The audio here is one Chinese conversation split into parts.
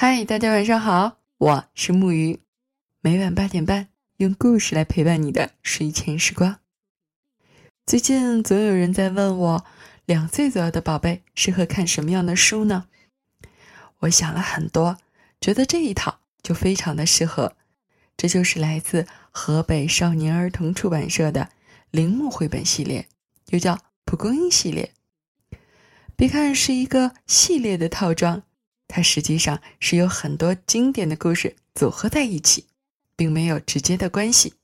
嗨，大家晚上好，我是木鱼，每晚八点半用故事来陪伴你的睡前时光。最近总有人在问我，两岁左右的宝贝适合看什么样的书呢？我想了很多，觉得这一套就非常的适合。这就是来自河北少年儿童出版社的铃木绘本系列，又叫蒲公英系列。别看是一个系列的套装，它实际上是有很多经典的故事组合在一起，并没有直接的关系。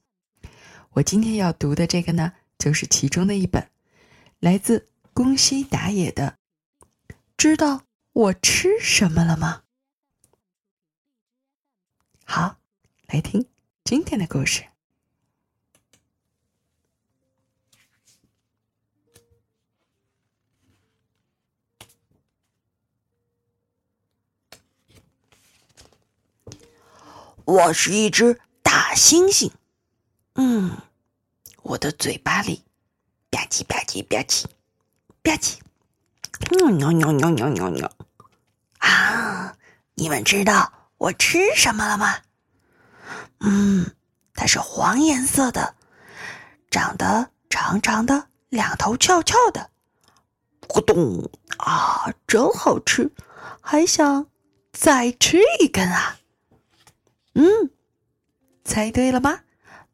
我今天要读的这个呢，就是其中的一本，来自宫西达也的。知道我吃什么了吗？好，来听今天的故事。我是一只大猩猩，嗯，我的嘴巴里吧唧吧唧吧唧吧唧，嗯，喵喵喵喵喵喵啊！你们知道我吃什么了吗？嗯，它是黄颜色的，长得长长的，两头翘翘的，咕咚啊，真好吃，还想再吃一根啊！嗯，猜对了吗？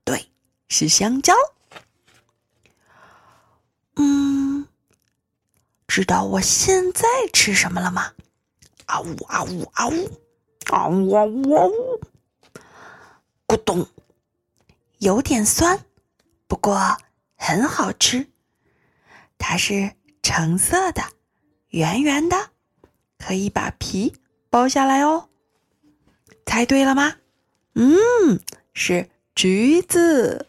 对，是香蕉。嗯，知道我现在吃什么了吗？啊呜啊呜啊呜啊呜啊呜！咕咚，有点酸，不过很好吃。它是橙色的，圆圆的，可以把皮剥下来哦。猜对了吗？嗯，是橘子。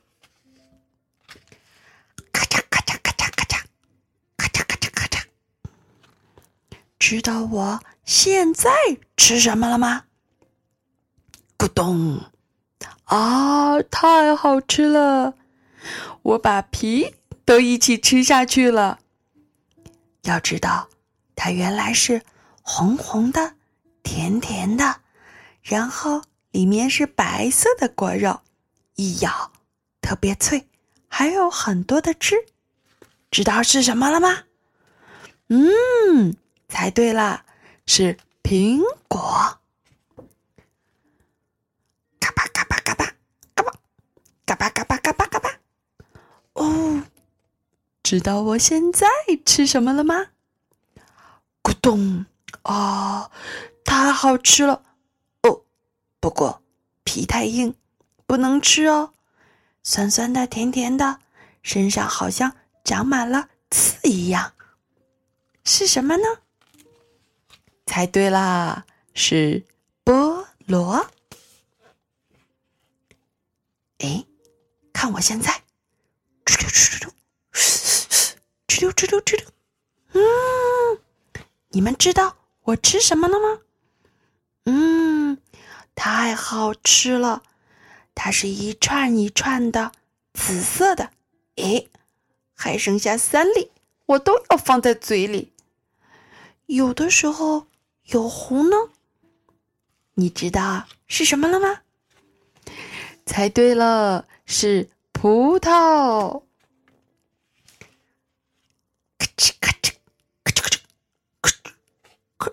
咔嚓咔嚓咔嚓咔嚓，咔嚓咔嚓咔嚓。知道我现在吃什么了吗？咕咚！啊，太好吃了！我把皮都一起吃下去了。要知道，它原来是红红的、甜甜的，然后。里面是白色的果肉一咬特别脆还有很多的汁知道是什么了吗？嗯猜对了是苹果。嘎巴嘎巴嘎巴嘎巴嘎巴嘎巴嘎巴嘎巴。哦知道我现在吃什么了吗？咕咚啊太好吃了。不过皮太硬，不能吃哦。酸酸的，甜甜的，身上好像长满了刺一样。是什么呢？猜对啦，是菠萝。哎，看我现在，哧溜哧溜哧溜哧溜哧溜。嗯，你们知道我吃什么了吗？太好吃了，它是一串一串的紫色的，诶，还剩下三粒，我都要放在嘴里。有的时候有红呢，你知道是什么了吗？猜对了，是葡萄。咔哧咔哧咔哧咔哧咔哧咔，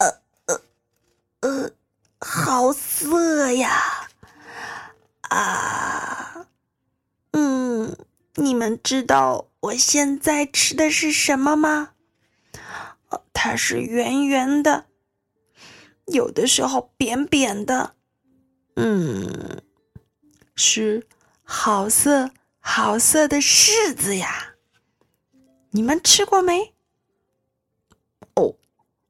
呃呃呃。好涩呀！啊，嗯，你们知道我现在吃的是什么吗？它是圆圆的，有的时候扁扁的，嗯，是好色好色的柿子呀！你们吃过没？哦，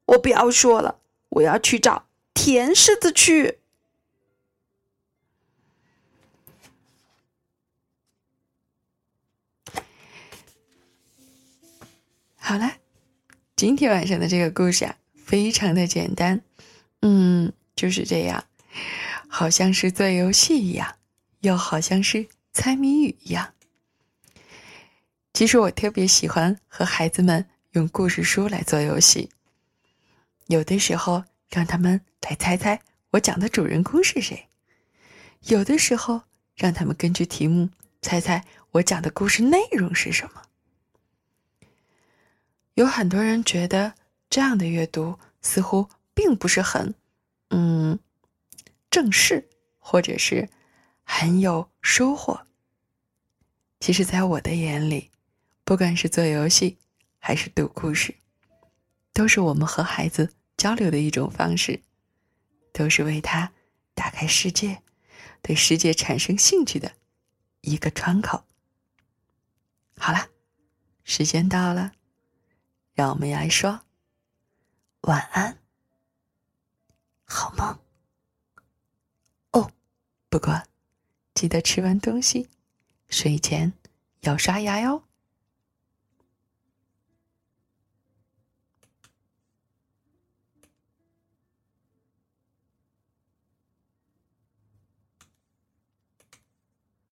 我不要说了，我要去找。甜柿子去。好了，今天晚上的这个故事啊，非常的简单，嗯，就是这样，好像是做游戏一样，又好像是猜谜语一样。其实我特别喜欢和孩子们用故事书来做游戏，有的时候。让他们来猜猜我讲的主人公是谁；有的时候，让他们根据题目猜猜我讲的故事内容是什么。有很多人觉得这样的阅读似乎并不是很，嗯，正式，或者是很有收获。其实，在我的眼里，不管是做游戏还是读故事，都是我们和孩子交流的一种方式，都是为他打开世界，对世界产生兴趣的一个窗口。好了，时间到了，让我们来说晚安，好梦。哦，不过记得吃完东西。睡前要刷牙哟。